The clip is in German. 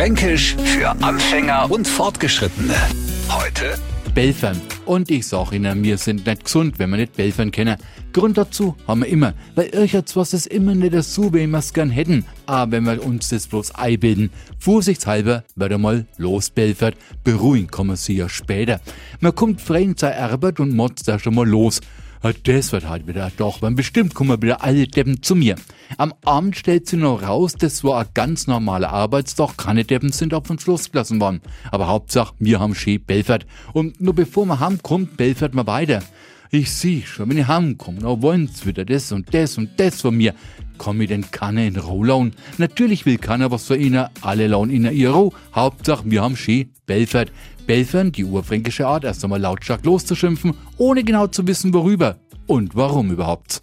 Fränkisch für Anfänger und Fortgeschrittene. Heute Belfern. Und ich sag Ihnen, wir sind nicht gesund, wenn wir nicht Belfern kennen. Grund dazu haben wir immer, weil irgendwas was ist immer nicht so, wie wir es gern hätten. Aber wenn wir uns das bloß einbilden, vorsichtshalber wird einmal losbelfert, beruhigen kommen sie ja später. Man kommt fremd zur Arbeit und motzt da schon mal los. Ja, das wird halt wieder doch, weil bestimmt kommen wieder alle Deppen zu mir. Am Abend stellt sie noch raus, das war ein ganz normaler Arbeitstag, keine Deppen sind auf den Schluss gelassen worden. Aber Hauptsache, wir haben schön Belfert. Und nur bevor man heimkommt, Belfert mal weiter. Ich sieh schon, wenn ich heimkomme, dann wollen's wieder das und das und das von mir. Komm ich denn keine in Rohlaun? Natürlich will keiner was von ihnen, alle lauen ihnen ihr Roh. Hauptsache, wir haben schön Belfert. Belfern, die urfränkische Art, erst einmal lautstark loszuschimpfen, ohne genau zu wissen, worüber und warum überhaupt.